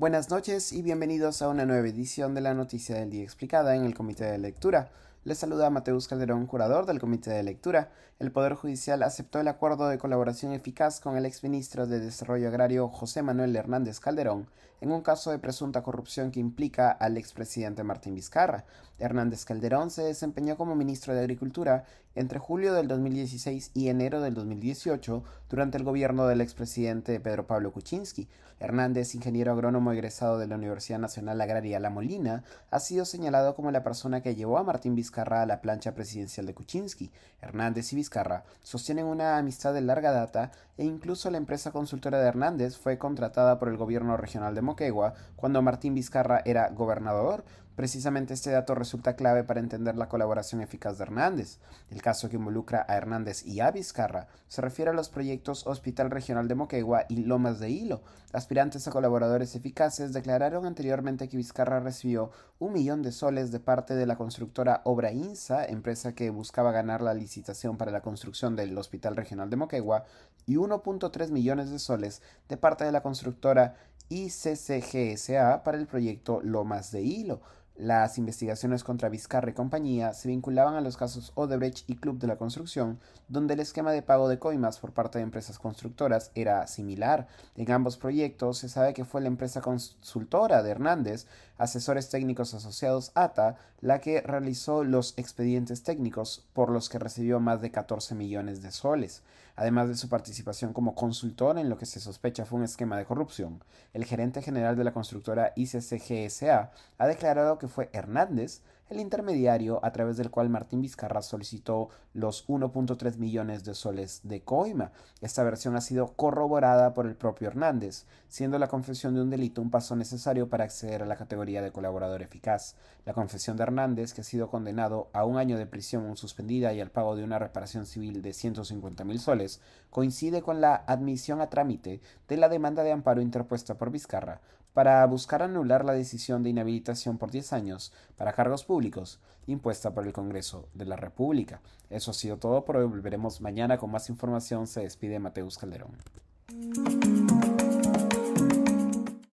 Buenas noches y bienvenidos a una nueva edición de la Noticia del Día Explicada en el Comité de Lectura. Les saluda Mateus Calderón, curador del Comité de Lectura. El Poder Judicial aceptó el acuerdo de colaboración eficaz con el exministro de Desarrollo Agrario José Manuel Hernández Calderón en un caso de presunta corrupción que implica al expresidente Martín Vizcarra. Hernández Calderón se desempeñó como ministro de Agricultura entre julio del 2016 y enero del 2018 durante el gobierno del expresidente Pedro Pablo Kuczynski. Hernández, ingeniero agrónomo egresado de la Universidad Nacional Agraria La Molina, ha sido señalado como la persona que llevó a Martín Vizcarra Vizcarra a la plancha presidencial de Kuczynski. Hernández y Vizcarra sostienen una amistad de larga data e incluso la empresa consultora de Hernández fue contratada por el gobierno regional de Moquegua cuando Martín Vizcarra era gobernador. Precisamente este dato resulta clave para entender la colaboración eficaz de Hernández. El caso que involucra a Hernández y a Vizcarra se refiere a los proyectos Hospital Regional de Moquegua y Lomas de Hilo. Aspirantes a colaboradores eficaces declararon anteriormente que Vizcarra recibió un millón de soles de parte de la constructora Obra Insa, empresa que buscaba ganar la licitación para la construcción del Hospital Regional de Moquegua, y 1.3 millones de soles de parte de la constructora ICCGSA para el proyecto Lomas de Hilo. Las investigaciones contra Vizcarra y compañía se vinculaban a los casos Odebrecht y Club de la Construcción, donde el esquema de pago de coimas por parte de empresas constructoras era similar. En ambos proyectos se sabe que fue la empresa consultora de Hernández, Asesores Técnicos Asociados ATA, la que realizó los expedientes técnicos por los que recibió más de 14 millones de soles. Además de su participación como consultor en lo que se sospecha fue un esquema de corrupción, el gerente general de la constructora ICCGSA ha declarado que fue Hernández el intermediario a través del cual Martín Vizcarra solicitó los 1.3 millones de soles de coima. Esta versión ha sido corroborada por el propio Hernández, siendo la confesión de un delito un paso necesario para acceder a la categoría de colaborador eficaz. La confesión de Hernández, que ha sido condenado a un año de prisión suspendida y al pago de una reparación civil de 150 mil soles, coincide con la admisión a trámite de la demanda de amparo interpuesta por Vizcarra para buscar anular la decisión de inhabilitación por 10 años para cargos públicos impuesta por el Congreso de la República. Eso ha sido todo por hoy. Volveremos mañana con más información. Se despide Mateus Calderón.